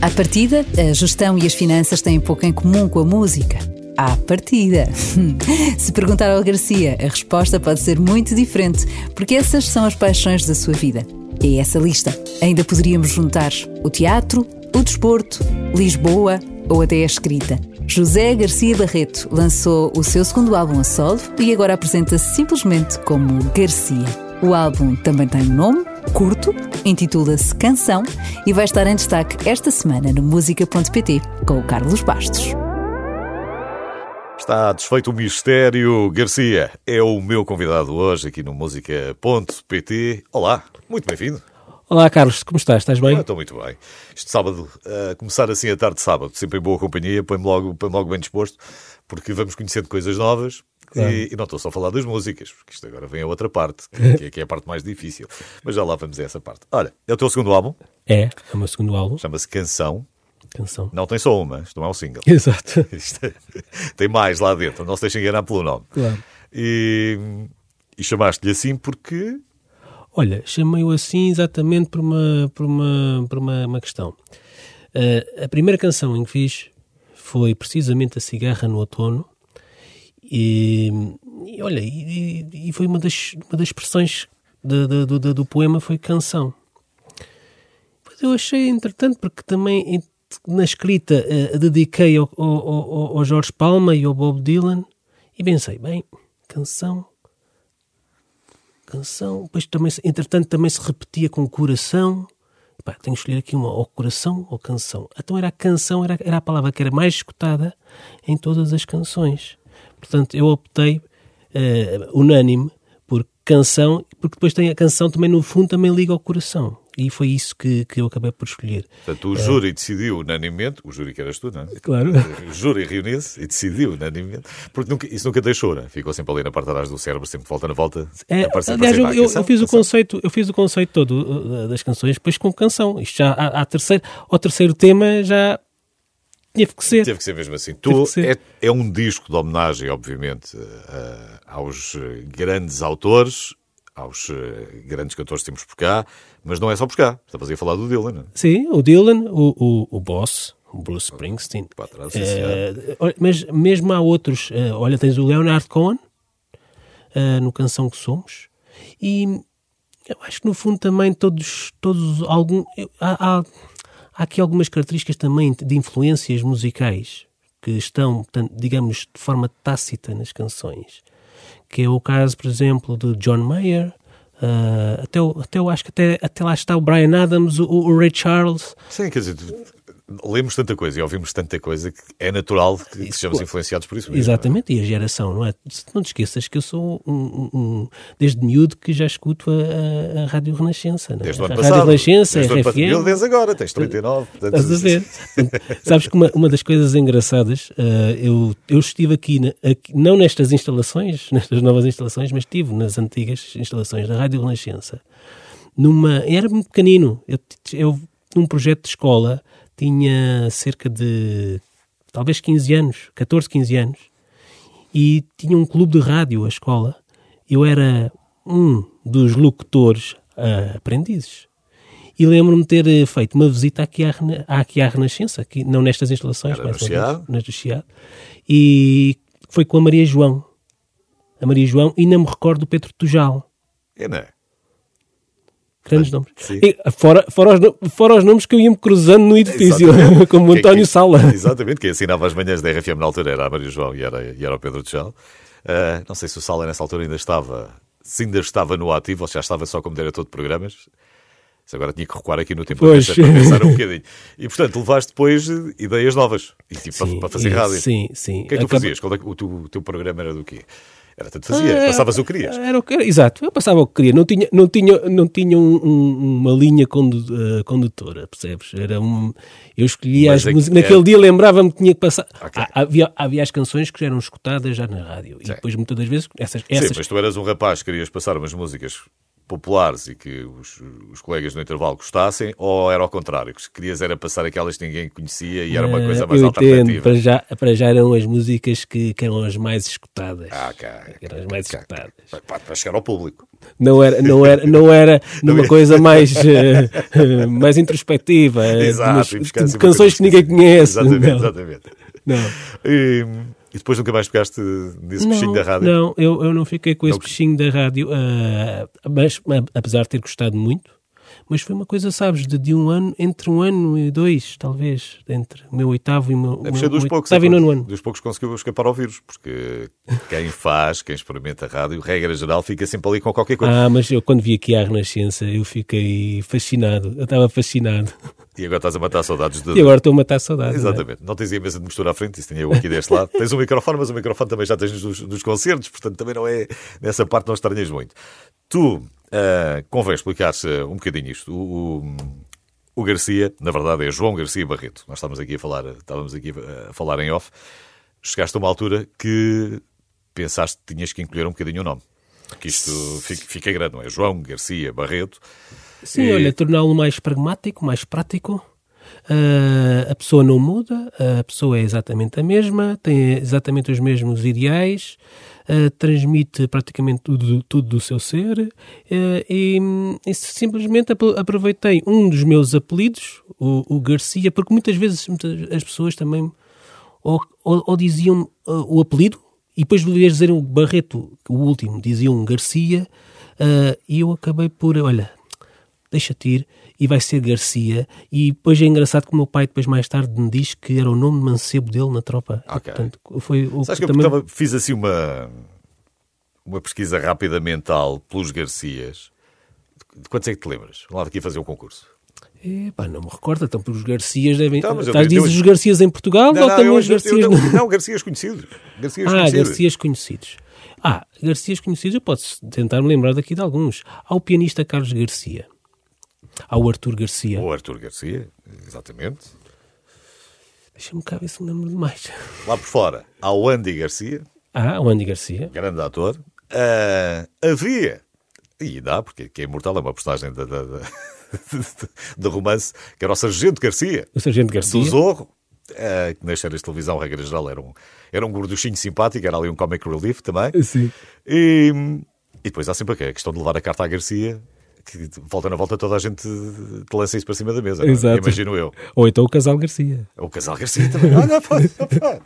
À partida, a gestão e as finanças têm pouco em comum com a música. À partida. Se perguntar ao Garcia, a resposta pode ser muito diferente, porque essas são as paixões da sua vida. E essa lista ainda poderíamos juntar o teatro, o desporto, Lisboa ou até a escrita. José Garcia Barreto lançou o seu segundo álbum a solo e agora apresenta-se simplesmente como Garcia. O álbum também tem um nome, curto, intitula-se Canção e vai estar em destaque esta semana no música.pt com o Carlos Bastos. Está desfeito o mistério. Garcia é o meu convidado hoje aqui no música.pt. Olá, muito bem-vindo. Olá, Carlos, como estás? Estás bem? Ah, estou muito bem. Este sábado, a começar assim a tarde de sábado, sempre em boa companhia, põe-me logo, põe logo bem disposto, porque vamos conhecendo coisas novas. Claro. E, e, não estou só a falar das músicas, porque isto agora vem a outra parte, que, é, que é a parte mais difícil. Mas já lá vamos a essa parte. Olha, é o teu segundo álbum? É, é o meu segundo álbum. Chama-se Canção. Canção. Não tem só uma, isto não é um single. Exato. É, tem mais lá dentro, não se deixem enganar pelo nome. Claro. E, e chamaste-lhe assim porque. Olha, chamei-o assim exatamente por uma, por uma, por uma, uma questão. Uh, a primeira canção em que fiz foi precisamente A Cigarra no Outono, e, e olha, e, e, foi uma das, uma das expressões de, de, de, do poema foi canção. Mas eu achei entretanto, porque também na escrita uh, dediquei ao, ao, ao, ao Jorge Palma e ao Bob Dylan e pensei, bem, canção, canção, depois também, entretanto também se repetia com coração, Pá, tenho que escolher aqui uma, ou coração ou canção. Então era a canção, era, era a palavra que era mais escutada em todas as canções. Portanto, eu optei uh, unânime por canção, porque depois tem a canção também no fundo também liga ao coração. E foi isso que, que eu acabei por escolher. Portanto, o júri decidiu unanimemente, o júri que eras tu, não é? Claro. O júri reuniu-se e decidiu unanimemente, porque nunca, isso nunca deixou, né? ficou sempre ali na parte de trás do cérebro, sempre volta na volta. É, aliás, eu, eu, eu, fiz o conceito, eu fiz o conceito todo uh, das canções depois com canção. Isto já, a, a terceiro, ao terceiro tema já Teve que ser. Teve que ser mesmo assim. Tu, é, é, um disco de homenagem, obviamente, uh, aos grandes autores, aos uh, grandes cantores que temos por cá, mas não é só por cá. Estavas a falar do Dylan, não é? Sim, o Dylan, o, o, o Boss, o Bruce Springsteen. Trás, uh, mas mesmo há outros. olha, tens o Leonard Cohen, no Canção que Somos, e eu acho que no fundo também todos, todos algum, há, há Há aqui algumas características também de influências musicais que estão, digamos, de forma tácita nas canções. Que é o caso, por exemplo, de John Mayer, uh, até, até eu acho que até, até lá está o Brian Adams, o, o Ray Charles. Sim, quer dizer, lemos tanta coisa e ouvimos tanta coisa que é natural que, sejamos influenciados por isso mesmo. Exatamente, e a geração, não é? Não te esqueças que eu sou um, um, desde miúdo que já escuto a, a, Rádio Renascença. Não é? Desde o ano a passado. Rádio Renascença, desde RFM. Mil vezes agora, tens 39. Portanto... Estás a ver? Sabes que uma, uma das coisas engraçadas, uh, eu, eu estive aqui, na, aqui, não nestas instalações, nestas novas instalações, mas estive nas antigas instalações da Rádio Renascença. Numa, era muito pequenino, eu, eu num projeto de escola tinha cerca de talvez 15 anos, 14, 15 anos, e tinha um clube de rádio, a escola. Eu era um dos locutores uh, aprendizes. E lembro-me de ter eh, feito uma visita aqui à, aqui à Renascença, aqui, não nestas instalações, mas no do Chiado, e foi com a Maria João. A Maria João, e não me recordo do Pedro Tujal. É, não é? Grandes nomes. E, fora, fora, os, fora os nomes que eu ia-me cruzando no edifício, como o António Sala. Exatamente, quem assinava as manhãs da RFM na altura era a Maria João e era, e era o Pedro Tchal. Uh, não sei se o Sala nessa altura ainda estava, se ainda estava no ativo ou se já estava só como diretor de programas. Se agora tinha que recuar aqui no tempo pois. para pensar um bocadinho. E portanto, levaste depois ideias novas e, tipo, sim, para, para fazer rádio. Sim, sim. O que é que tu fazias? É o, teu, o teu programa era do quê? Era tanto fazia, ah, passavas o que querias. Era o que, exato, eu passava o que queria. Não tinha, não tinha, não tinha um, um, uma linha uh, condutora, percebes? Era um, eu escolhia as é músicas. É... Naquele dia lembrava-me que tinha que passar. Okay. Ah, havia, havia as canções que eram escutadas já na rádio. Sim. E depois, muitas das vezes, essas, essas. Sim, mas tu eras um rapaz, querias passar umas músicas populares e que os, os, colegas no intervalo gostassem, ou era ao contrário, que querias era passar aquelas que ninguém conhecia e era uma coisa mais eu alternativa? Entendo. Para, já, para já eram as músicas que, que eram as mais escutadas. Ah, ok. eram as mais escutadas. Para, para chegar ao público. Não era, não era, não era numa coisa mais, uh, mais introspectiva, Exato, umas, tipo, canções que ninguém conhece. Exatamente, não. exatamente. Não. E, e depois nunca mais pegaste nesse não, bichinho da rádio? Não, eu, eu não fiquei com esse não, bichinho da rádio, uh, mas apesar de ter gostado muito, mas foi uma coisa, sabes, de, de um ano, entre um ano e dois, talvez, entre o meu oitavo e o meu, Deve ser dos poucos, oitavo e nono ano. Dos poucos conseguiu escapar ao vírus, porque quem faz, quem experimenta a rádio, regra geral, fica sempre ali com qualquer coisa. Ah, mas eu quando vi aqui a Renascença, eu fiquei fascinado, eu estava fascinado. E agora estás a matar saudades de... E agora estou a matar saudades. Exatamente. Não, é? não tens a mesa de mistura à frente, isso tinha eu aqui deste lado. tens um microfone, mas o microfone também já tens dos, dos concertos, portanto também não é... Nessa parte não estranhas muito. Tu, uh, convém explicar-se um bocadinho isto. O, o, o, Garcia, na verdade é João Garcia Barreto. Nós estávamos aqui a falar, estávamos aqui a falar em off. Chegaste a uma altura que pensaste que tinhas que incluir um bocadinho o nome. Que isto fica, fica grande, não é? João Garcia Barreto. Sim, e... olha, torná-lo mais pragmático, mais prático. Uh, a pessoa não muda, a pessoa é exatamente a mesma, tem exatamente os mesmos ideais, uh, transmite praticamente tudo, tudo do seu ser uh, e, e, simplesmente aproveitei um dos meus apelidos, o, o Garcia, porque muitas vezes muitas, as pessoas também ou, ou, ou diziam o apelido e depois de dizer o Barreto, o último, diziam Garcia e eu acabei por, olha, deixa-te ir, e vai ser Garcia. E depois é engraçado que o meu pai, depois mais tarde, me diz que era o nome de mancebo dele na tropa. Ok. Portanto, foi o Sabes que, que eu também... fiz assim uma, uma pesquisa rápida mental pelos Garcias. De quantos é que te lembras? Vamos lá daqui fazer um concurso. É, pá, não me recordo, então os Garcias devem. Então, Estás dizes os Garcias em Portugal não, ou não, também os Garcias? Eu, eu, não, Garcias conhecidos. Garcias ah, conhecidos. Garcias conhecidos. Ah, Garcias conhecidos, eu posso tentar me lembrar daqui de alguns. Há o pianista Carlos Garcia. Há o Arthur Garcia. O Arthur Garcia, exatamente. Deixa-me cá ver se me lembro de mais. Lá por fora, há o Andy Garcia. Ah, o Andy Garcia. Grande ator. Uh, havia, e dá, porque que é imortal, é uma personagem da, da, da, de romance, que era o Sargento Garcia. O Sargento Garcia. Do Zorro. Uh, que nas séries de televisão, regra geral, era um, era um gorduchinho simpático, era ali um comic relief também. Sim. E, e depois há sempre a questão de levar a carta à Garcia que volta na volta toda a gente te lança isso para cima da mesa. É? Exato. Imagino eu. Ou então o Casal Garcia. Ou o Casal Garcia também. Olha, pá, pá.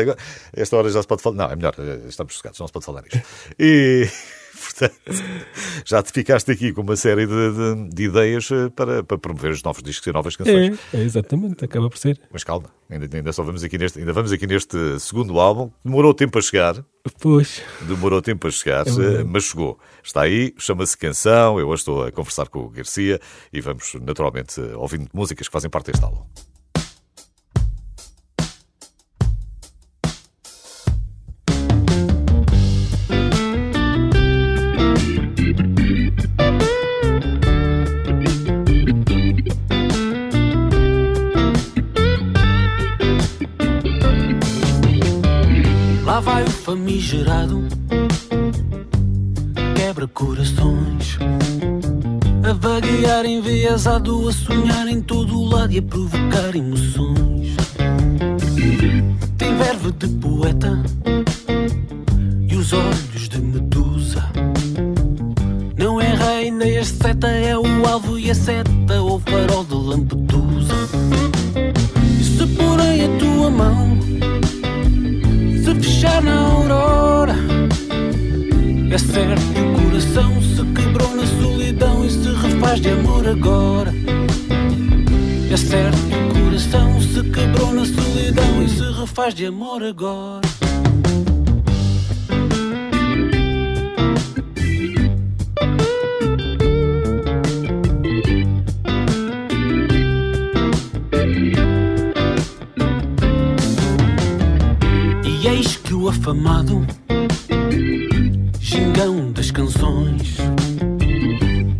Agora, esta hora já se pode falar. Não, é melhor, estamos sossegados, não se pode falar nisto. E, portanto, já te ficaste aqui com uma série de, de, de ideias eh, para, para, promover os novos discos e novas canções. É, é, exatamente, acaba por ser. Mas calma, ainda, ainda só vamos aqui neste, ainda vamos aqui neste segundo álbum. Demorou tempo a chegar. Pois. Demorou tempo a chegar, é mas chegou. Está aí, chama-se Canção. Eu hoje estou a conversar com o Garcia e vamos naturalmente ouvindo músicas que fazem parte deste álbum. Quebra corações. A vaguear enviesado, a sonhar em todo o lado e a provocar emoções. Tem verve de poeta e os olhos de medusa. Não é rei nem asceta, é o alvo e a seta ou farol de lampedusa. E se porém a tua mão fechar na aurora. É certo que o coração se quebrou na solidão e se refaz de amor agora. É certo que o coração se quebrou na solidão e se refaz de amor agora. Afamado, gingão das canções.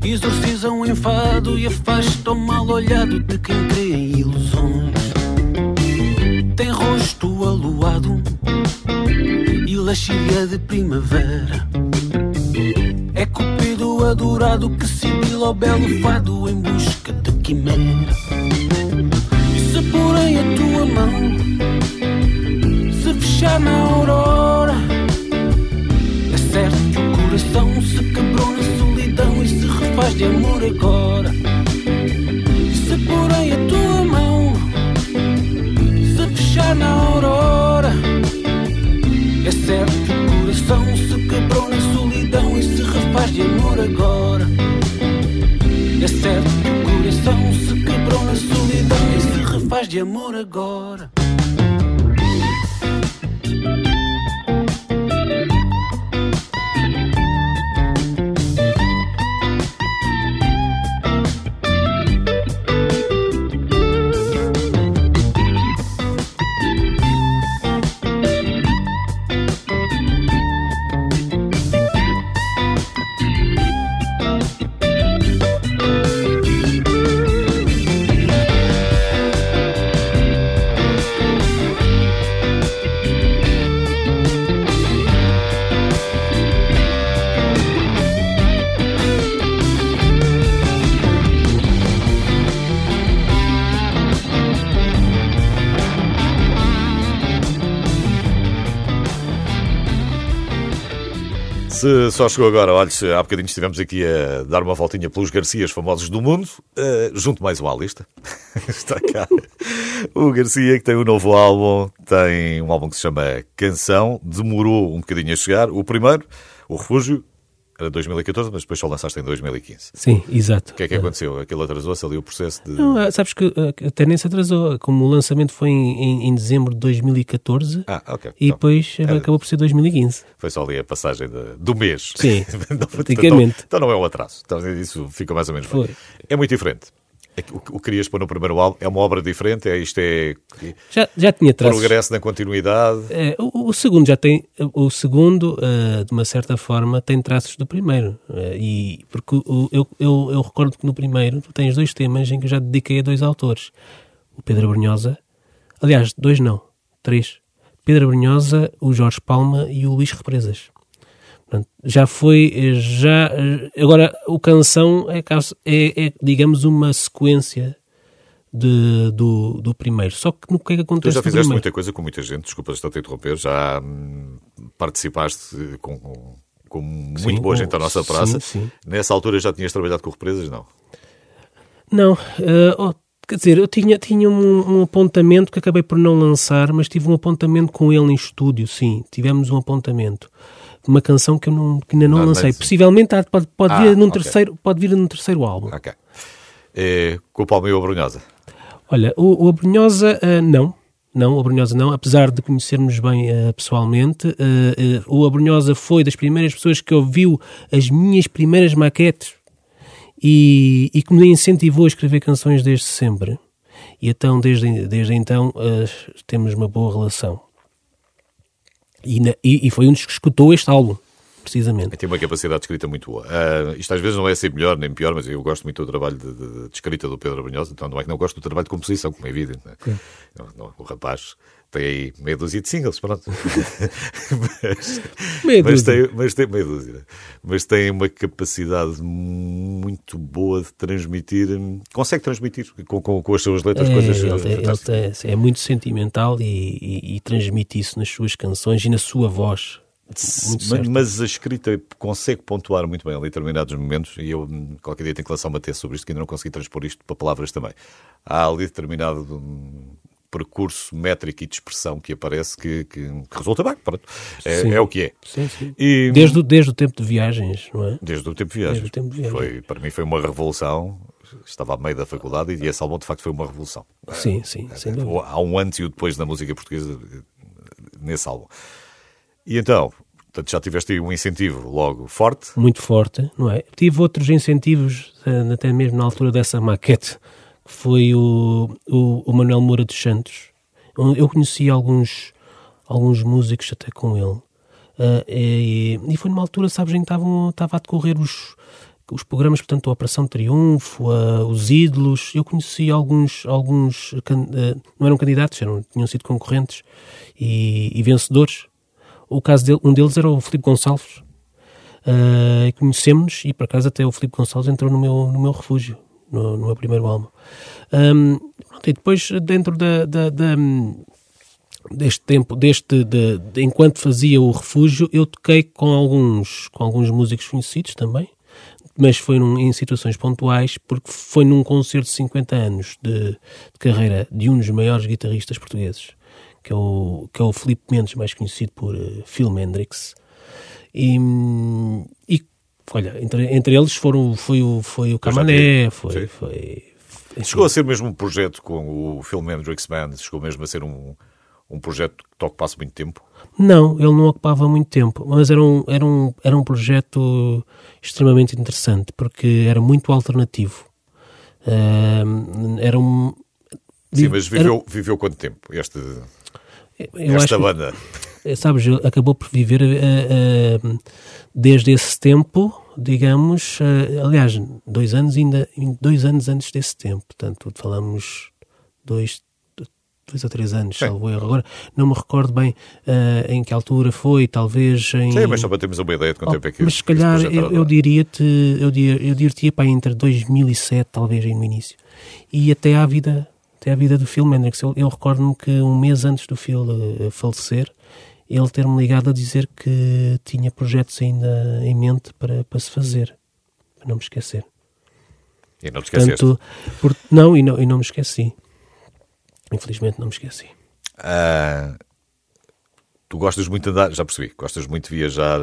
Exorcizam o enfado e afasta o mal olhado de quem crê em ilusões. Tem rosto aluado e lascívia de primavera. É Cupido adorado que sibila o belo fado em busca de quimera. Amor agora. Se porém a tua mão se fechar na aurora, é certo que o coração se quebrou na solidão e se refaz de amor agora. É certo que o coração se quebrou na solidão e se refaz de amor agora. Se só chegou agora, olha, há bocadinho estivemos aqui a dar uma voltinha pelos Garcias famosos do mundo, uh, junto mais uma à lista. Está cá. O Garcia, que tem um novo álbum, tem um álbum que se chama Canção, demorou um bocadinho a chegar. O primeiro, O Refúgio, era 2014, mas depois só lançaste em 2015. Sim, exato. O que é que aconteceu? Aquilo atrasou-se ali o processo de. Não, ah, sabes que até nem se atrasou. Como o lançamento foi em, em, em dezembro de 2014 Ah, ok. e Então, depois era- acabou por ser 2015. Foi só ali a passagem de- do mês. Sim, Então, praticamente. Então, então não é um atraso. Então isso fica mais ou menos bem. Foi. É muito diferente. É O que o que querias pôr no primeiro álbum é uma obra diferente, é, isto é Já, já tinha traços. progresso na continuidade. É, o, o segundo já tem, o segundo, ah, de uma certa forma, tem traços do primeiro. Ah, e, porque o- eu, eu, eu recordo que no primeiro tu tens dois temas em que eu já dediquei a dois autores. O Pedro Brunhosa, aliás, dois não, três. Pedro Brunhosa, o Jorge Palma e o Luís Represas. Portanto, já foi, já, agora o canção é, caso- é, é, digamos, uma sequência de, do, do primeiro. Só que no que é que Tu acontece já no fizeste muita coisa com muita gente, desculpa estar a te interromper, já hum, participaste com, com, com muito Sim, boa com- gente à nossa sim, praça. sim. Nessa altura já tinhas trabalhado com represas? Não. Não, eh, oh, quer dizer, eu tinha, tinha um, um apontamento que acabei por não lançar, mas tive um apontamento com ele em estúdio, sim. Tivemos um apontamento. Uma canção que eu não, que ainda não Ah, lancei. mas- Possivelmente pode, pode, Ah, vir num ok. terceiro, pode vir num terceiro álbum. Ok. É, com o Palmeiras Brunhosa. Olha, o, o Abrunhosa, eh, não. Não, o Abrunhosa não, apesar de conhecermos bem eh, pessoalmente. eh, o Abrunhosa foi das primeiras pessoas que ouviu as minhas primeiras maquetes e, e que me incentivou a escrever canções desde sempre. E então, desde, desde então, temos uma boa relação. E, na- e- e foi um dos que escutou este álbum, precisamente. Tem uma capacidade de escrita muito boa. Ah, isto às vezes não é ser melhor nem pior, mas eu gosto muito do trabalho de, de- de escrita do Pedro Brunhosa, então não é que não gosto do trabalho de composição, como é evidente. né? Não, não, o rapaz tem aí meia dúzia de singles, pronto. mas, Meia mas tem, mas tem meia dúzia. Mas tem uma capacidade muito boa de transmitir, consegue transmitir com, com, com as suas letras É, coisas ele, ele tem- é muito sentimental e, e- e transmite isso nas suas canções e na sua voz. Mas, mas a escrita consegue pontuar muito bem em determinados momentos e eu qualquer dia tenho que lançar uma tese sobre isto que ainda não consegui transpor isto para palavras também. Há ali determinado percurso métrico e de expressão que aparece que, que- que resulta bem. É, é o que é. Sim, sim. E, Desde, o- desde o tempo de viagens, não é? desde o tempo de o tempo de viagem. Foi, para mim foi uma revolução. Estava a meio da faculdade e esse álbum de facto foi uma revolução. Sim, sim, sem dúvida. Há um antes e o depois na música portuguesa nesse álbum. E então, portanto, já tiveste aí um incentivo logo forte. Muito forte, não é? Tive outros incentivos, eh, até mesmo na altura dessa maquete, que foi o, o, o Manuel Moura dos Santos. Eu- conheci alguns, alguns músicos até com ele. Ah, e, e foi numa altura, sabes, em que estava a decorrer os, os programas, portanto, a Operação Triunfo, ah, os Ídolos. Eu conheci alguns, alguns ah, não eram candidatos, eram, tinham sido concorrentes e, e vencedores. O caso dele, um deles era o Filipe Gonçalves. Uh, Conhecemos-nos e, por acaso, até o Filipe Gonçalves entrou no meu, no meu refúgio, no, no meu primeiro álbum. Um, e depois, dentro da, da, da deste tempo, deste, de, de, enquanto fazia o refúgio, eu toquei com alguns, com alguns músicos conhecidos também, mas foi num, em situações pontuais, porque foi num concerto de 50 anos de, de, carreira de um dos maiores guitarristas portugueses, que é o, que é o Filipe Mendes, mais conhecido por uh, Phil Hendrix. E, e olha, entre, entre eles foram, foi, o, foi o Camané, foi, foi, foi, Chegou a ser mesmo um projeto com o Phil Hendrix Band, chegou mesmo a ser um, um projeto que ocupasse muito tempo? Não, ele não ocupava muito tempo, mas era um, era um, era um projeto extremamente interessante, porque era muito alternativo. Uh, era um... Sim, mas viveu, era... viveu quanto tempo este, eu esta banda? Sabes, acabou por viver uh, uh, desde esse tempo, digamos, uh, aliás, dois anos ainda, dois anos antes desse tempo, portanto, falamos dois, dois ou três anos, salvo erro. Agora, não me recordo bem em que altura foi, talvez em... Sim, mas só para termos uma ideia de quanto oh, tempo é que Mas se calhar, eu, eu diria-te, eu, dir, eu diria-te para entre 2007, talvez, aí no início, e até à vida até a vida do Phil Hendrix. Eu, eu recordo-me que um mês antes do Phil uh, falecer, ele ter-me ligado a dizer que tinha projetos ainda em mente para, para se fazer, para não me esquecer. E não te esqueceste? Portanto, por, não, e não, e não me esqueci. Infelizmente não me esqueci. Ah, tu gostas muito de andar, já percebi, gostas muito de viajar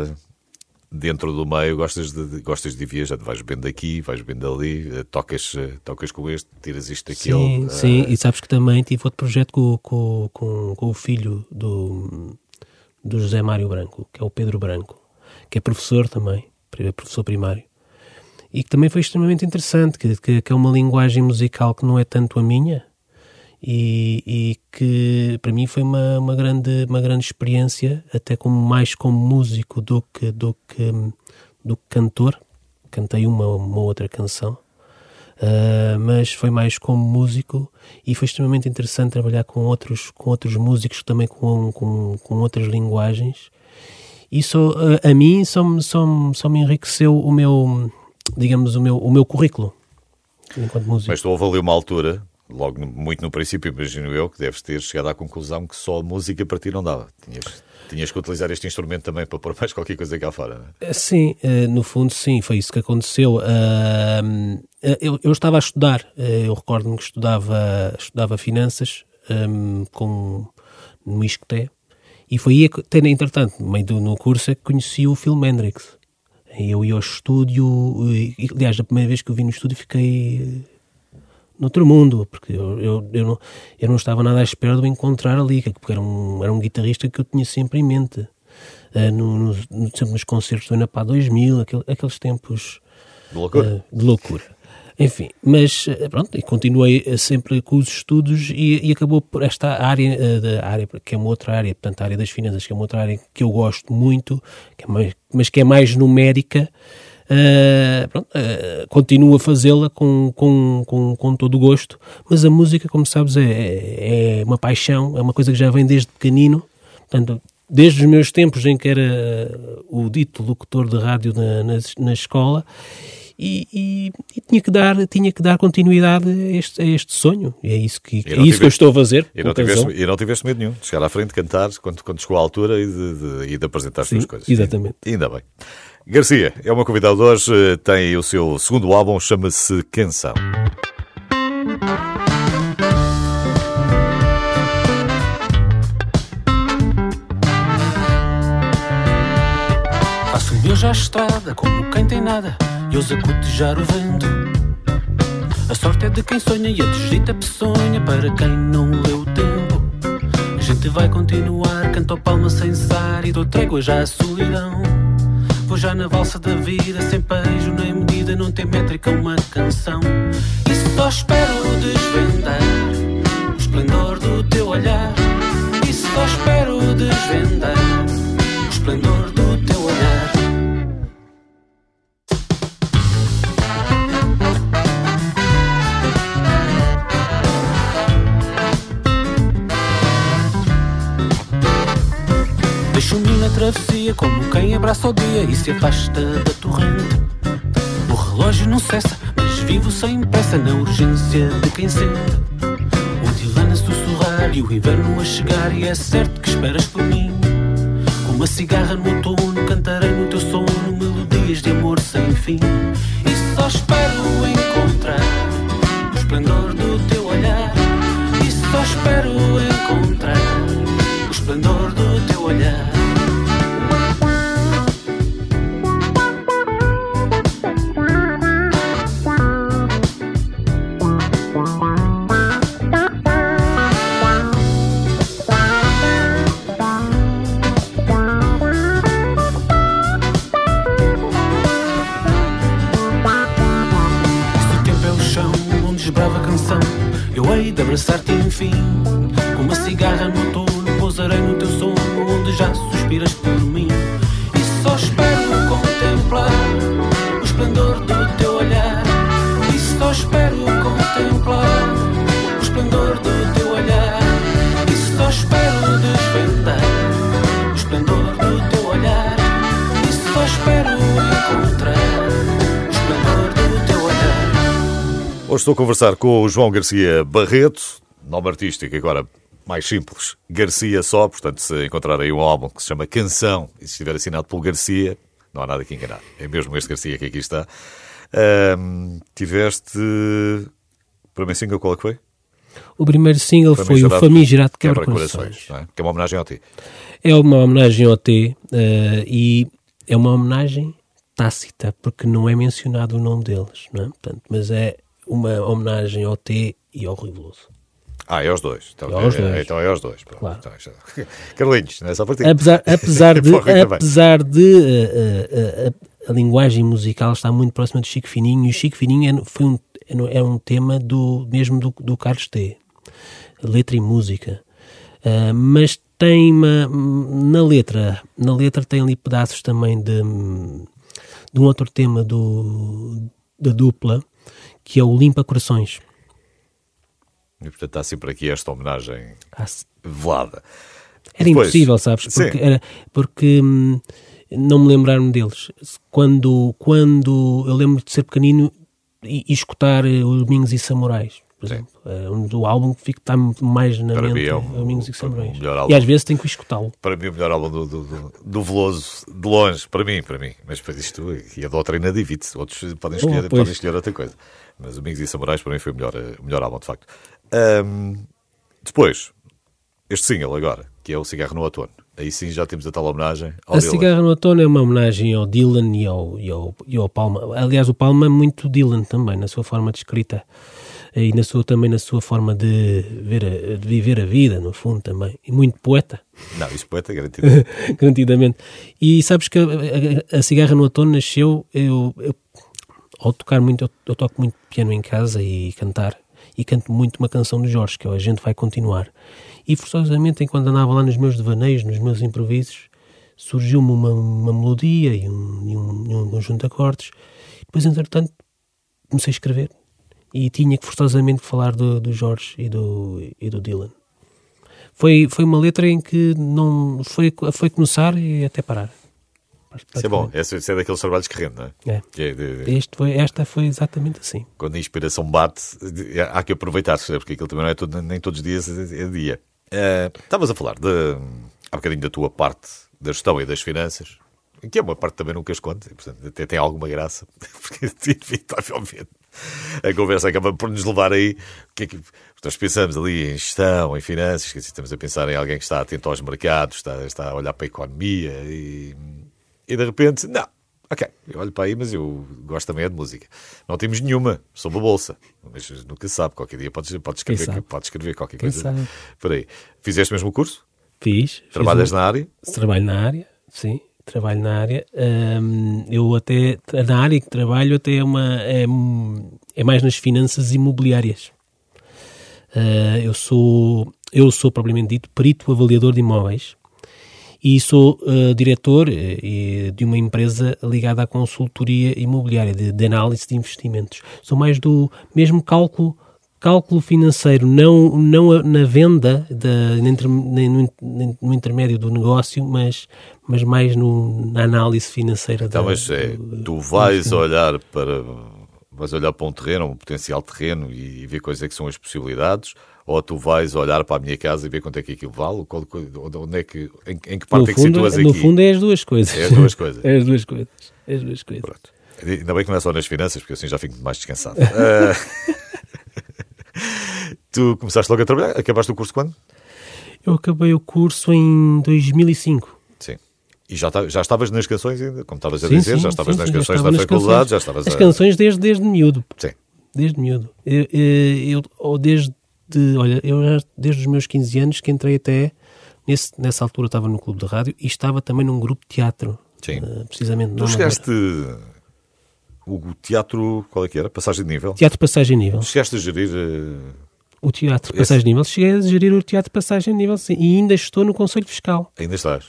dentro do meio gostas de, gostas de viajar, vais bem daqui, vais bem dali, eh, tocas, eh, tocas com este, tiras isto daquele. Sim, sim, e sabes que também tive outro projeto com, com, com, com, o filho do, do José Mário Branco, que é o Pedro Branco, que é professor também, professor primário. E que também foi extremamente interessante, que, que, é uma linguagem musical que não é tanto a minha, e, e, que para mim foi uma, uma, grande, uma grande experiência, até como mais como músico do que, do que, do que cantor. Cantei uma, uma outra canção, uh, mas foi mais como músico e foi extremamente interessante trabalhar com outros, com outros músicos também com, com, com outras linguagens. Só, uh, a mim só, só, só me enriqueceu o meu, digamos, o meu, o meu currículo enquanto músico. Mas tu houve ali uma altura logo no, muito no princípio, imagino eu, que deves ter chegado à conclusão que só a música para ti não dava. Tinhas, tinhas que utilizar este instrumento também para pôr mais qualquer coisa cá fora. É? Sim, eh, no fundo, sim, foi isso que aconteceu. Eh, eu, eu estava a estudar, eh, eu recordo-me que estudava, estudava finanças com, no ISCTE, e foi aí, que, entretanto, no meio do no curso, é que conheci o Phil Hendrix. Eu ia ao estúdio, e, aliás, a primeira vez que eu vi no estúdio fiquei noutro mundo, porque eu, eu, eu, não, eu não estava nada à espera de o encontrar ali, porque era um, era um guitarrista que eu tinha sempre em mente. Uh, no, no, sempre nos concertos do Enapá 2000, aquele, aqueles tempos de loucura. Uh, de loucura. Enfim, mas uh, pronto, e continuei sempre com os estudos e, e acabou por esta área, da área, que é uma outra área, portanto, a área das finanças, que é uma outra área que eu gosto muito, que é mais, mas que é mais numérica, Uh, pronto, uh, continuo a fazê-la com, com, com, com, todo o gosto, mas a música, como sabes, é, é uma paixão, é uma coisa que já vem desde pequenino, portanto, desde os meus tempos em que era o dito locutor de rádio na, na, na escola, e, e, e, tinha, que dar, tinha que dar continuidade a este, a este sonho. E é isso, que, é isso tiveste, que eu estou a fazer. E não, tiveste, e não tiveste medo nenhum de chegar à frente, cantar quando, quando chegou à altura e de, de, de apresentar as tuas coisas. Exatamente. E, ainda bem. Garcia é uma convidada de hoje, tem o seu segundo álbum, chama-se Canção. Faço-me hoje à estrada como quem tem nada e ouso cotejar o vento. A sorte é de quem sonha e a desdita peçonha para quem não leu o tempo. A gente vai continuar, canto palma sem cessar e dou trégua já à solidão. Vou já na valsa da vida, sem beijo nem medida, não tem métrica uma canção. E só espero desvendar o esplendor do teu olhar. E só espero desvendar o esplendor Deixo-me na travessia como quem abraça o dia e se afasta da torrente. O relógio não cessa, mas vivo sem pressa na urgência de quem sente. O Dylan a sussurrar e o inverno a chegar e é certo que esperas por mim. Com uma cigarra no outono cantarei no teu sono melodias de amor sem fim. E só espero encontrar o esplendor do teu olhar. E só espero encontrar o esplendor do olhar. Se o tempo é o chão onde desbrava a canção, eu hei de abraçar-te Hoje estou a conversar com o João Garcia Barreto, nome artístico agora mais simples, Garcia só, portanto se encontrar aí um álbum que se chama Canção e se estiver assinado pelo Garcia, não há nada que enganar, é mesmo este Garcia que aqui está. Tiveste, para mim single qual é que foi? O primeiro single foi o Famigerado Quebra-Corações. não é? que é uma homenagem ao ti. É uma homenagem ao T eh, e é uma homenagem tácita, porque não é mencionado o nome deles, não é? Portanto, mas é uma homenagem ao T e ao Rui Veloso. Ah, é aos dois. Então É aos é, dois. então é aos dois. Pronto, Claro. então já- Carlinhos, não é só para ti. Apesar, apesar de, apesar de eh, eh, a, a linguagem musical estar muito próxima do Chico Fininho, e o Chico Fininho é, foi um, é um tema do, mesmo do, do Carlos T. Letra e música. Mas tem uma, na letra, na letra tem ali pedaços também de, de um outro tema do, da dupla, que é o Limpa Corações. E portanto está sempre aqui esta homenagem Ah, velada. Era Depois- impossível, sabes? Porque, era, porque hum, não me lembrar-me deles. Quando, quando eu lembro de ser pequenino e, e escutar eh, os Domingos e Samurais, por Sim. exemplo, é um do álbum que fica está mais na Para mente mim é é um- Domingos e para mim, o melhor E álbum. às vezes tenho que escutá-lo. Para mim, o melhor álbum do, do, do, do Veloso, de longe, para mim, para mim. Mas depois isto, e a doutrina divide-se. Outros podem escolher, Oh, pois. podem escolher outra coisa. Mas Amigos e Samurais, para mim, foi o melhor, eh, o melhor álbum, de facto. Ahm, depois, este single agora, que é o Cigarro no Outono. Aí sim já temos a tal homenagem ao A Dylan. Cigarra no Outono é uma homenagem ao Dylan e ao, e, ao, e ao Palma. Aliás, o Palma é muito Dylan também, na sua forma de escrita. E na sua, também na sua forma de, ver a- de viver a vida, no fundo, também. E muito poeta. Não, isso poeta garantido. garantidamente. E sabes que a, a- a cigarra no outono nasceu, eu, eu- ao tocar muito, eu, eu toco muito piano em casa e cantar, e canto muito uma canção do Jorge, que é A Gente Vai Continuar. E forçosamente, enquanto andava lá nos meus devaneios, nos meus improvisos, surgiu-me uma, uma melodia e um, e um- e um conjunto de acordes. Depois, entretanto, comecei a escrever. E tinha que forçosamente falar do, do Jorge e do, e do Dylan. Foi, foi uma letra em que não foi, foi começar e até parar. Isso é bom. Esse, é daqueles trabalhos que rende, não é? É. É Este foi, esta foi exatamente assim. quando a inspiração bate, de- há que aproveitar, porque aquilo também não é todo- nem todos os dias é dia. Eh, Estavas a falar de, há bocadinho da tua parte da gestão e das finanças, que é uma parte que também nunca esconde, portanto até tem alguma graça, porque inevitavelmente a conversa acaba por nos levar aí. Que é que, nós pensamos ali em gestão, em finanças, estamos a pensar em alguém que está atento aos mercados, está, está a olhar para a economia e, e de repente, não, ok, eu olho para aí, mas eu gosto também é de música. Não temos nenhuma sobre a bolsa, mas nunca se sabe, qualquer dia podes, podes, Quem escrever, podes escrever qualquer Quem coisa. sabe? Por aí. Fizeste mesmo o curso? Fiz. fiz Trabalhas um- na área? Trabalho na área, sim. Trabalho na área. Hum, eu até, na área que trabalho, até é, uma, é, é mais nas finanças imobiliárias. Ah, eu sou, eu sou propriamente dito perito avaliador de imóveis e sou ah, diretor e de uma empresa ligada à consultoria imobiliária, de, de análise de investimentos. Sou mais do mesmo cálculo, cálculo financeiro, não, não na venda, da, nem no, no, intermédio do negócio, mas, mas mais no, na análise financeira. Então, da, mas é, do, tu vais do olhar para vais olhar para um terreno, um potencial terreno e, e ver quais é que são as possibilidades, ou tu vais olhar para a minha casa e ver quanto é que aquilo vale, qual, onde é que, em, em que parte no é que fundo, situas aqui? No fundo é as duas coisas. É as duas coisas. é as duas coisas. É as duas coisas. Pronto. Ainda bem que não é só nas finanças, porque assim já fico mais descansado. uh... tu começaste logo a trabalhar, acabaste o curso quando? Eu acabei o curso em 2005. Sim. E já, já estavas nas canções ainda, como estavas a sim, dizer, sim, já estavas sim, nas canções da faculdade, canções. já estavas As a... canções desde, desde miúdo. Sim. Desde miúdo. Eu, eu, ou desde, olha, eu já, desde os meus 15 anos que entrei até, nesse, nessa altura estava no clube de rádio e estava também num grupo de teatro. Sim. Uh, precisamente. Tu chegaste... O teatro, qual é que era? Passagem de nível? Teatro Passagem de Nível. Chegaste a gerir... Uh... O Teatro Passagem de Nível. Cheguei a gerir o Teatro Passagem de Nível, sim. E ainda estou no Conselho Fiscal. Ainda estás?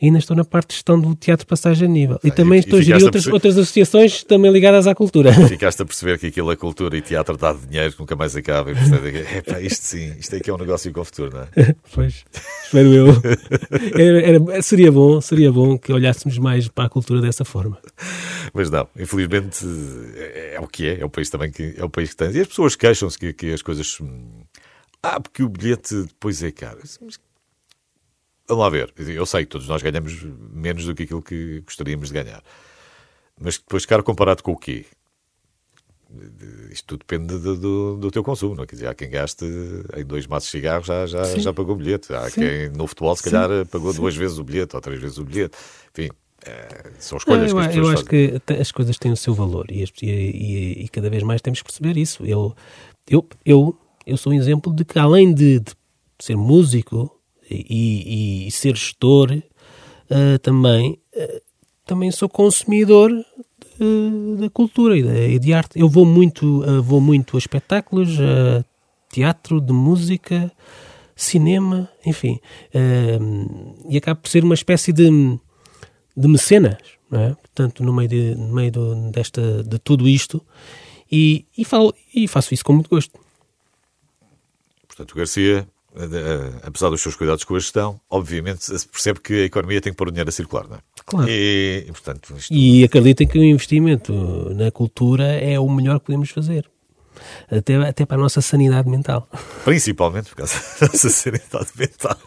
Ainda estou na parte de gestão do Teatro Passagem a Nível. E ah, também e, estou e a gerir outras, perceber... outras associações também ligadas à cultura. Ficaste a perceber que aquilo é cultura e teatro dá dinheiro que nunca mais acaba. E, portanto, é, isto sim, isto é que é um negócio com o futuro, não é? pois, espero eu. Era, era, seria bom, seria bom que olhássemos mais para a cultura dessa forma. Mas não, infelizmente é, é o que é, é o país também que é o país que tem. E as pessoas queixam-se que, que as coisas. Hum, ah, porque o bilhete depois é caro. Mas Vamos lá ver. Eu sei que todos nós ganhamos menos do que aquilo que gostaríamos de ganhar. Mas depois, caro, comparado com o quê? Isto tudo depende do, do, do, teu consumo. Não? É? Quer dizer, há quem gaste em dois maços de cigarros já, já, já pagou o bilhete. Há Sim. quem no futebol, se calhar, Sim. pagou duas vezes o bilhete ou três vezes o bilhete. Enfim, é, são escolhas não, eu, que as Eu acho fazem. que as coisas têm o seu valor e, e, e, cada vez mais temos que perceber isso. Eu, eu, eu, eu sou um exemplo de que, além de, de ser músico, e, e ser gestor uh, também, uh, também sou consumidor da cultura e, de, de arte. Eu vou muito, uh, vou muito a espetáculos, a teatro, de música, cinema, enfim. e acabo por ser uma espécie de, de mecenas, é? portanto, no meio, de, no meio do, desta, de tudo isto. E, e, falo, e faço isso com muito gosto. Portanto, Garcia apesar dos seus cuidados com a gestão, obviamente se percebe que a economia tem que pôr o dinheiro a circular, não é? Claro. E, e, portanto, isto... e acreditem que o investimento na cultura é o melhor que podemos fazer. Até, até para a nossa sanidade mental. Principalmente por causa da nossa sanidade mental.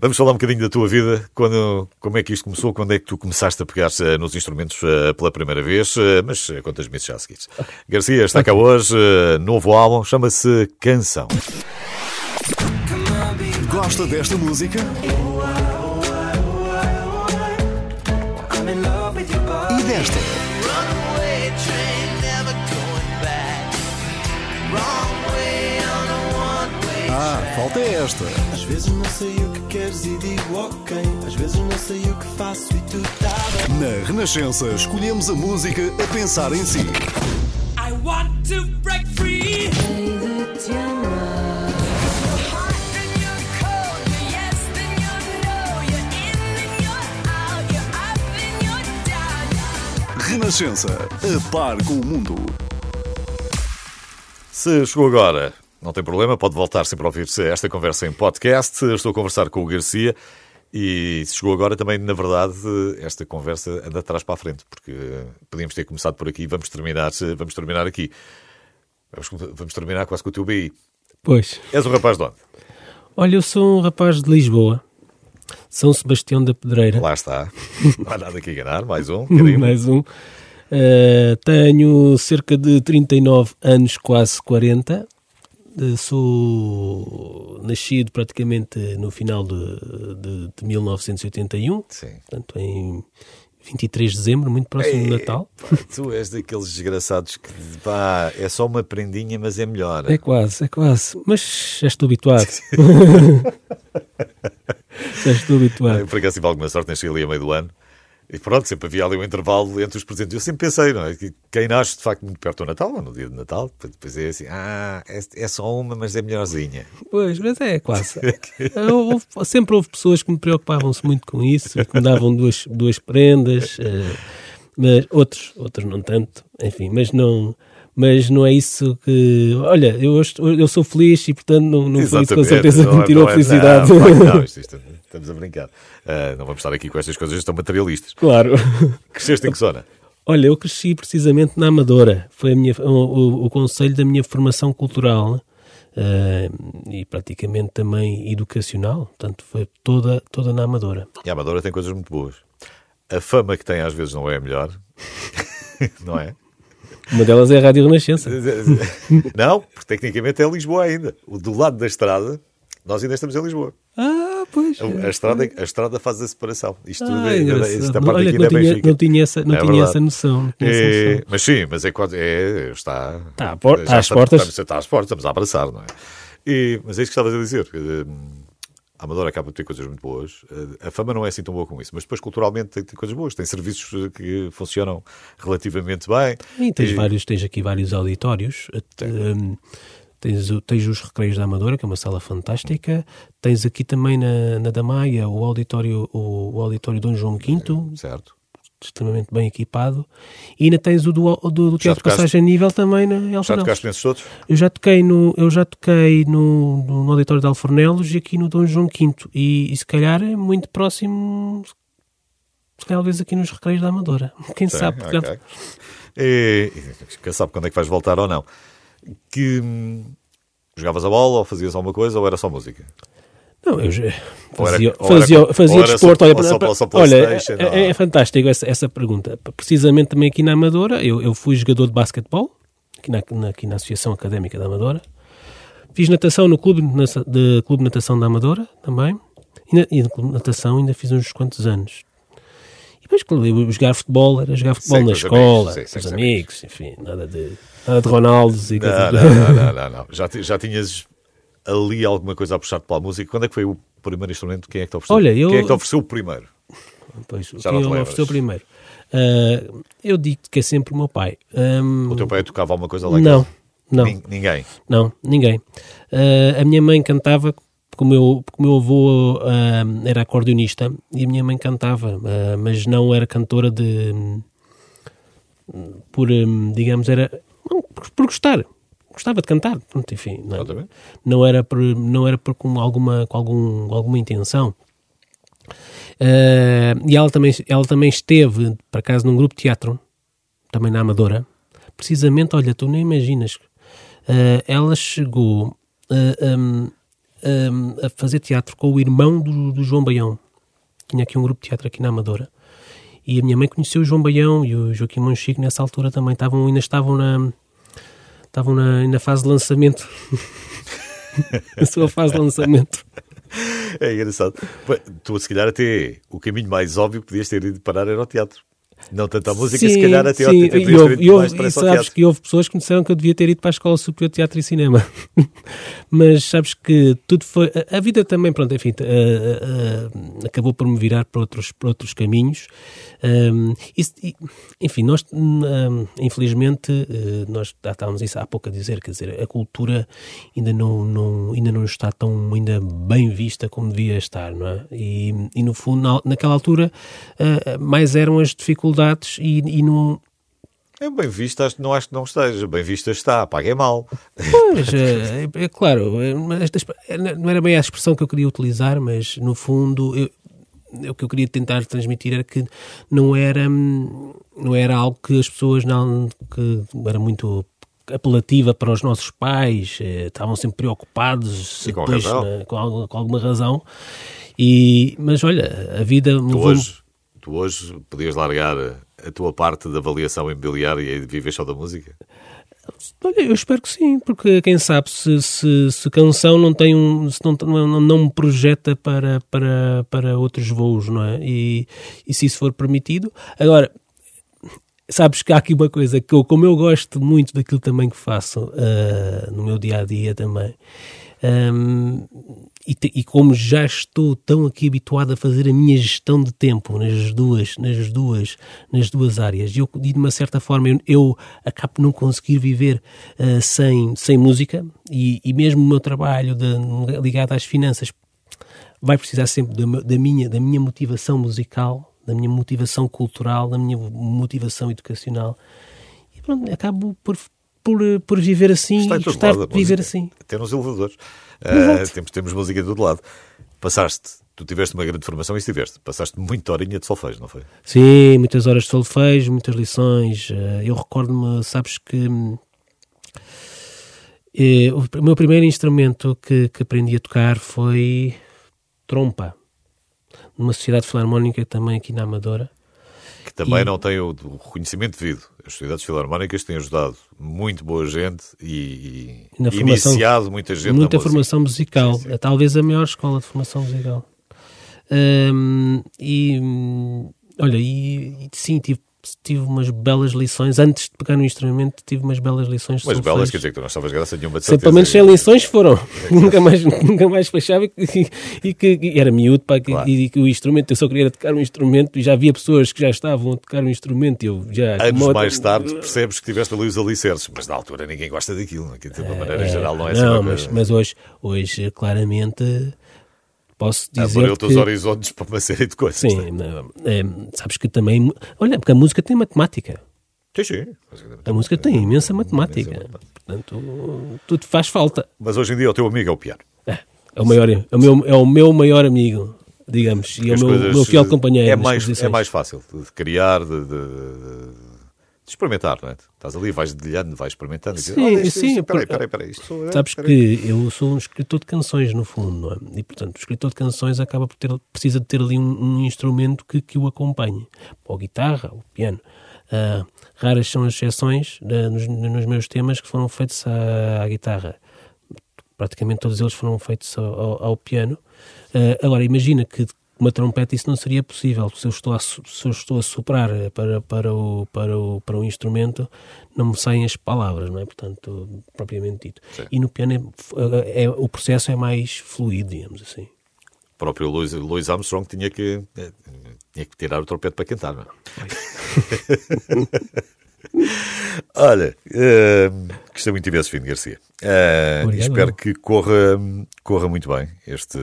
Vamos falar um bocadinho da tua vida, quando, como é que isto começou, quando é que tu começaste a pegar nos instrumentos uh, pela primeira vez, uh, mas contas-me isso já a seguir. Okay. Garcia está okay. cá hoje, novo álbum, chama-se Canção. Gosta desta música? E desta? Ah, falta esta. Às vezes não sei o que queres e digo ok. Às vezes não sei o que faço e tu tá. Na Renascença, escolhemos a música a pensar em si. Renascença, a par com o mundo. Se chegou agora, não tem problema, pode voltar sempre a ouvir-se esta conversa em podcast. Estou a conversar com o Garcia e se chegou agora também, na verdade, esta conversa anda de trás para a frente, porque podíamos ter começado por aqui e vamos terminar, vamos terminar aqui. Vamos, vamos terminar quase com o teu BI. Pois. És um rapaz de onde? Olha, eu sou um rapaz de Lisboa. São Sebastião da Pedreira. Lá está. Não há nada que enganar. Mais um. Mais um. Uh, tenho cerca de 39 anos, quase 40. Uh, sou nascido praticamente no final de, de, de 1981. Sim. Portanto, em 23 de dezembro, muito próximo do Natal. Tu és daqueles desgraçados que pá, é só uma prendinha, mas é melhor. É quase, é quase. Mas já estou habituado. Já estou habituado. Por acaso, tive alguma sorte, nasci ali a meio do ano. E pronto, sempre havia ali um intervalo entre os presentes. Eu sempre pensei, não é? Que quem nasce de facto muito perto do Natal, ou no dia de Natal, depois é assim, ah, é, é só uma, mas é melhorzinha. Pois, mas é quase. houve, sempre houve pessoas que me preocupavam-se muito com isso, que me davam duas, duas prendas, uh, mas outros, outros não tanto, enfim, mas não mas não é isso que. Olha, eu, eu sou feliz e, portanto, não, não foi isso com certeza que me é- tirou a é- felicidade. Não, não, não, isto- isto- estamos a brincar. Ah, não vamos estar aqui com estas coisas tão materialistas. claro. Cresceste em que zona? Olha, eu cresci precisamente na Amadora. Foi minha, o, o, conselho da minha formação cultural eh, e praticamente também educacional. Portanto, foi toda, toda na Amadora. E a Amadora tem coisas muito boas. A fama que tem às vezes não é a melhor. não é? Uma delas é a Rádio Renascença. Não, porque tecnicamente é Lisboa ainda. O do lado da estrada, nós ainda estamos em Lisboa. Ah, pois. A estrada, a estrada faz a separação. Isto tudo Ah, é, engraçado. esta parte Olha aqui não é tinha, não tinha essa, não É tinha verdade. essa noção. não tinha essa É, noção. mas sim, mas é quase. É, está, Está por- está às portas. Está, está às portas, estamos a abraçar, não é? E, mas é isso que estavas a dizer. que, A Amadora acaba de ter coisas muito boas. Eh, A fama não é assim tão boa como isso, mas depois culturalmente tem, tem coisas boas. Tem serviços eh, que funcionam relativamente bem. E tens, E- vários, tens aqui vários auditórios. Hum, tens, o- tens os Recreios da Amadora, que é uma sala fantástica. Tens aqui também na, na Damaia o auditório, o, o auditório Dom João V, Certo. Extremamente bem equipado. E ainda tens o do, do, do Teatro? Passagem a Nível também na Já Elsa tocaste nesses todos? Eu já toquei no, eu já toquei no, no auditório de Alfornelos e aqui no Dom João V. E, e se calhar é muito próximo, se calhar talvez aqui nos Recreios da Amadora. Quem Sim, sabe? porque já-. E, e quem sabe quando é que vais voltar ou não. Que hum, jogavas a bola ou fazias alguma coisa ou era só música? Não, eu já fazia, fazia, fazia desporto. só- olha, só- só olha, é, é ou- fantástico essa, essa pergunta. Precisamente também aqui na Amadora, eu, eu fui jogador de basquetebol, aqui na, na- aqui na Associação Académica da Amadora. Fiz natação no Clube de, clube de Natação da Amadora também. E, na, e no Clube de Natação ainda fiz uns quantos anos. E depois, eu jogar futebol, era jogar futebol Sim, na escola, amigos, sim, os com os amigos, enfim, nada de, nada de Ronaldos e Não, coisas não, não, não, não, não. Já, já tinhas ali alguma coisa a puxar-te para a música. Quando é que foi o primeiro instrumento? Quem é que te ofereceu? Olha, eu- Quem é que te ofereceu o primeiro? Pois, Já que não lembras? ofereceu primeiro. Ah, eu digo que é sempre o meu pai. Ahm, O teu pai tocava alguma coisa lá não, não, Nin- Ninguém. não, ninguém. Ah, a minha mãe cantava, porque o meu, porque o meu avô ah, era acordeonista e a minha mãe cantava, ah, mas não era cantora de. por, digamos, era. não, por, por gostar. Gostava de cantar, pronto, enfim. Não, Exatamente. não era por, não era por com alguma, com algum, alguma intenção. Eh, e ela também, ela também esteve, por acaso, num grupo de teatro, também na Amadora. Precisamente, olha, tu nem imaginas. eh, ela chegou eh, um, um, a fazer teatro com o irmão do, do João Baião. Tinha aqui um grupo de teatro aqui na Amadora. E a minha mãe conheceu o João Baião e o Joaquim Monchique nessa altura também. Estavam, ainda estavam na, estavam na, na fase de lançamento. na sua fase de lançamento. É engraçado. Tu, se calhar, até o caminho mais óbvio que podias ter ido parar era ao teatro. Não tanto à música, se calhar até sim. teatro. E, podias ter houve- ido e e sabes teatro. que houve pessoas que me disseram que eu devia ter ido para a Escola Superior de Teatro e Cinema. Mas sabes que tudo foi. A, a vida também, pronto, enfim, acabou por me virar para outros, para outros caminhos. Um, isso- e, enfim, nós, hum, infelizmente, eh, nós já estávamos isso há pouco a dizer, quer dizer, a cultura ainda não, não, ainda não está tão ainda bem vista como devia estar, não é? E, e no fundo, na- naquela altura, eh, mais eram as dificuldades e, e não, É bem visto, acho, não acho que não esteja. Bem vista está, paguei mal. Pois, é, é claro, é, mas esta exp- não era bem a expressão que eu queria utilizar, mas no fundo eu- o que eu queria tentar transmitir era que não era, não era algo que as pessoas não, que era muito apelativa para os nossos pais, estavam sempre preocupados com depois, né, com, alguma, com alguma razão. E, mas olha, a vida hoje, tu hoje podias largar a tua parte da avaliação imobiliária e viver só da música? Olha, eu espero que sim, porque quem sabe se, se, se canção não tem um, se não, não, não me projeta para, para, para outros voos, não é? E, e se isso for permitido. Agora, sabes que há aqui uma coisa que eu, como eu gosto muito daquilo também que faço ah, no meu dia a dia também. Ahm, e, te- e como já estou tão aqui habituado a fazer a minha gestão de tempo nas duas, nas duas, nas duas áreas, eu, de uma certa forma eu, eu acabo por não conseguir viver ah, sem, sem música, e, e mesmo o meu trabalho de- ligado às finanças vai precisar sempre da, da minha, da minha motivação musical, da minha motivação cultural, da minha motivação educacional. E pronto, acabo por, por, por viver assim e gostar de viver assim. Até nos elevadores. Uh, temos, temos música de todo lado. Passaste, tu tiveste uma grande formação e estiveste. Passaste muita horinha de solfejo, não foi? Sim, muitas horas de solfejo, muitas lições. Uh, eu recordo-me, sabes que. Uh, o meu primeiro instrumento que, que aprendi a tocar foi trompa, numa sociedade filarmónica também aqui na Amadora também e... não tem o, o, reconhecimento devido. As sociedades filarmónicas têm ajudado muito boa gente e, e formação, iniciado muita gente. Muita formação musical. Sim, sim. É talvez a maior escola de formação musical. E olha, e, e sim, tive tive umas belas lições. Antes de pegar no instrumento, tive umas belas lições. Mas belas, quer dizer que tu não estavas graça nenhuma de certeza. Pelo menos sem lições foram. nunca, mais, nunca mais fechava e, e, que e era miúdo pá, claro. e, que o instrumento, eu só queria tocar um instrumento e já havia pessoas que já estavam a tocar um instrumento. Eu já, Anos outra... mais tarde percebes que tiveste ali os alicerces, mas na altura ninguém gosta daquilo. É? De uma maneira é, geral não é Não, mas, mas hoje, hoje claramente posso dizer Abriu-te os horizontes para uma série de coisas. Sim, é, sabes que também... Olha, porque a música tem matemática. Sim, sim. A música tem imensa matemática. Portanto, tudo faz falta. Mas hoje em dia o teu amigo é o piano. É, é o, maior, é o, meu, é o meu maior amigo, digamos, e é o meu, meu fiel companheiro. É mais, é mais fácil de criar, de, de de experimentar, não é? Estás ali, vais dedilhando, vais experimentando. Sim, isto, sim. Peraí, isto sou eu, Sabes peraí. que eu sou um escritor de canções, no fundo, não é? E, portanto, o escritor de canções acaba por ter, precisa de ter ali um, um instrumento que, que o acompanhe. Ou a guitarra, ou o piano. Uh, raras são as exceções uh, nos, nos, meus temas que foram feitos à, à, guitarra. Praticamente todos eles foram feitos ao, ao, ao piano. Uh, agora, imagina que uma trompete isso não seria possível. Se eu estou a, se eu estou a soprar para, para, o, para, o, para o instrumento, não me saem as palavras, não é? Portanto, propriamente dito. Sim. E no piano é, é, o processo é mais fluido, digamos assim. O próprio Louis, Louis Armstrong tinha que, eh, tinha que tirar o trompete para cantar, não é? Olha, uh, gostei muito imenso, Fino Garcia. Uh, espero que corra, corra muito bem este,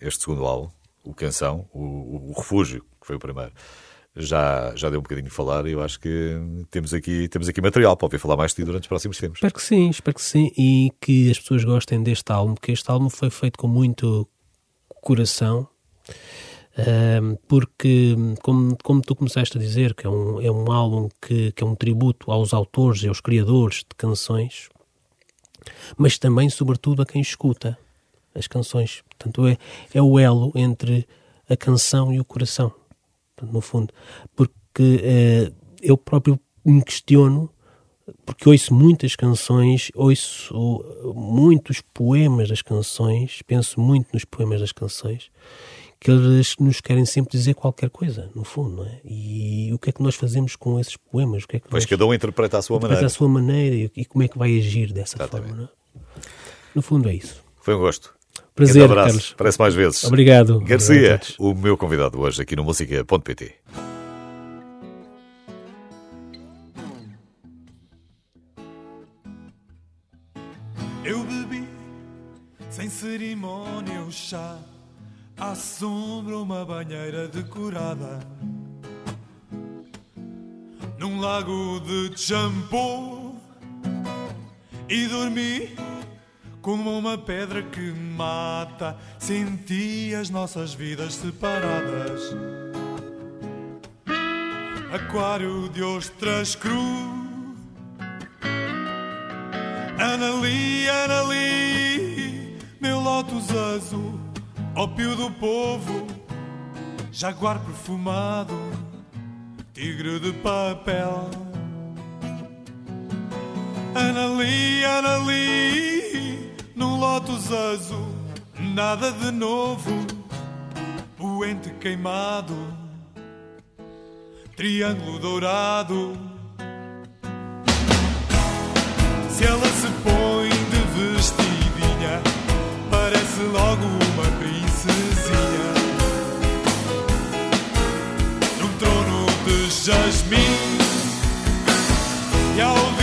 este segundo álbum o Canção, o, o, Refúgio, que foi o primeiro, já, já deu um bocadinho de falar e eu acho que temos aqui, temos aqui material para ouvir falar mais de ti durante os próximos tempos. Espero que sim, espero que sim e que as pessoas gostem deste álbum, porque este álbum foi feito com muito coração. porque, como, como tu começaste a dizer, que é um, é um álbum que, que é um tributo aos autores e aos criadores de canções, mas também, sobretudo, a quem escuta as canções. Portanto, é, é o elo entre a canção e o coração, no fundo. Porque eh, eu próprio me questiono, porque ouço muitas canções, ouço muitos poemas das canções, penso muito nos poemas das canções, que eles nos querem sempre dizer qualquer coisa, no fundo, não é? E o que é que nós fazemos com esses poemas? O que é que pois cada um interpreta a sua maneira. a sua maneira e, e, como é que vai agir dessa Exatamente. forma, não é? No fundo é isso. Foi um gosto. Prazer, um abraço. Carlos. Parece mais vezes. Obrigado. Garcia, Obrigado o meu convidado hoje aqui no música.pt. Eu bebi sem cerimónia o chá, à sombra uma banheira decorada, num lago de shampoo e dormi como uma pedra que mata. Senti as nossas vidas separadas. Aquário de ostras cru. Anali, Anali, meu lótus azul, ópio do povo, jaguar perfumado, tigre de papel. Anali, Anali, lótus azul, nada de novo, poente queimado, triângulo dourado. Se ela se põe de vestidinha, parece logo uma princesinha. Num trono de jasmim, e ao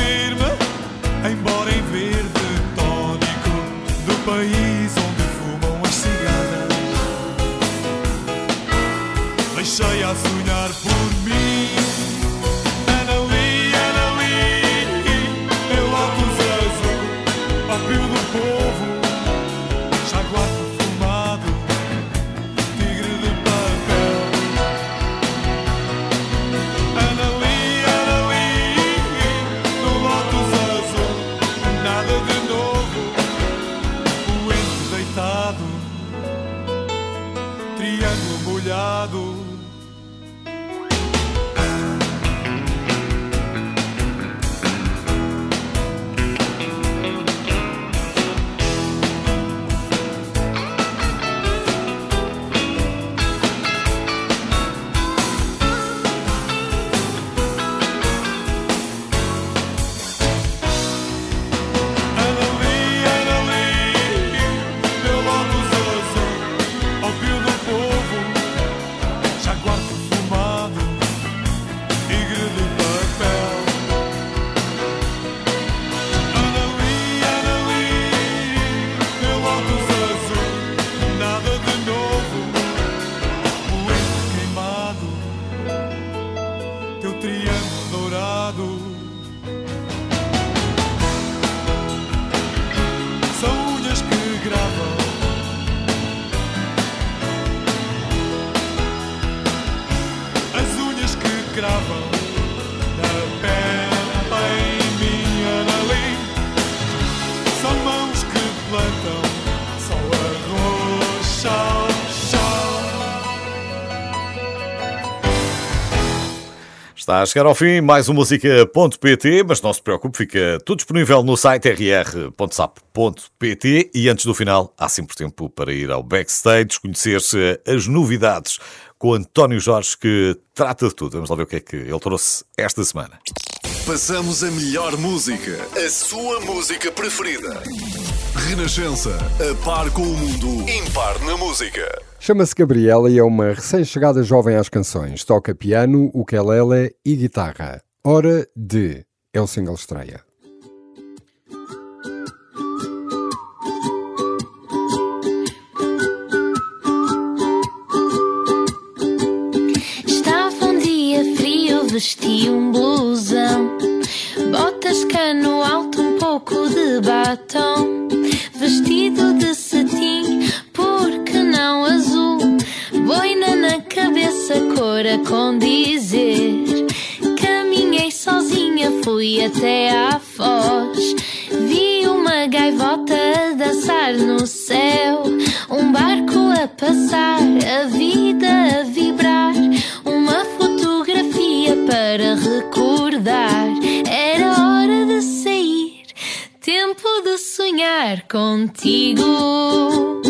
a chegar ao fim mais um música.pt, mas não se preocupe, fica tudo disponível no site rr.sap.pt e antes do final há sempre tempo para ir ao backstage, conhecer-se as novidades com António Jorge que trata de tudo. Vamos lá ver o que é que ele trouxe esta semana. Passamos a melhor música, a sua música preferida. Renascença, a par com o mundo, impar na música. Chama-se Gabriela e é uma recém-chegada jovem às canções. Toca piano, ukulele e guitarra. Hora de é o single estreia. Estava um dia frio, vesti um blusão, botas cano alto, um pouco de batom, vestido de até à foz. Vi uma gaivota dançar no céu, um barco a passar, a vida a vibrar, uma fotografia para recordar. Era hora de sair, tempo de sonhar contigo.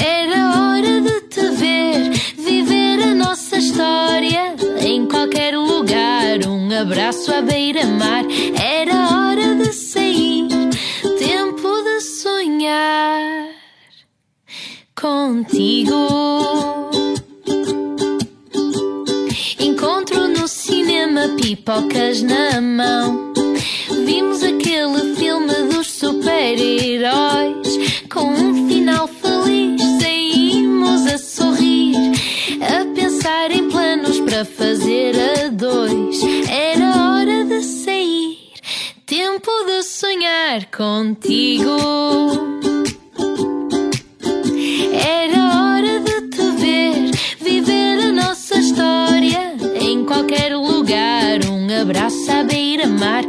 qualquer abraço à beira-mar. Era hora de sair, tempo de sonhar contigo. Encontro no cinema, pipocas na mão. Vimos aquele filme dos super-heróis com um final feliz. Saímos a sorrir, a pensar em fazer a dois. Era hora de sair, tempo de sonhar contigo. Era hora de te ver, viver a nossa história em qualquer lugar. Um abraço à beira-mar.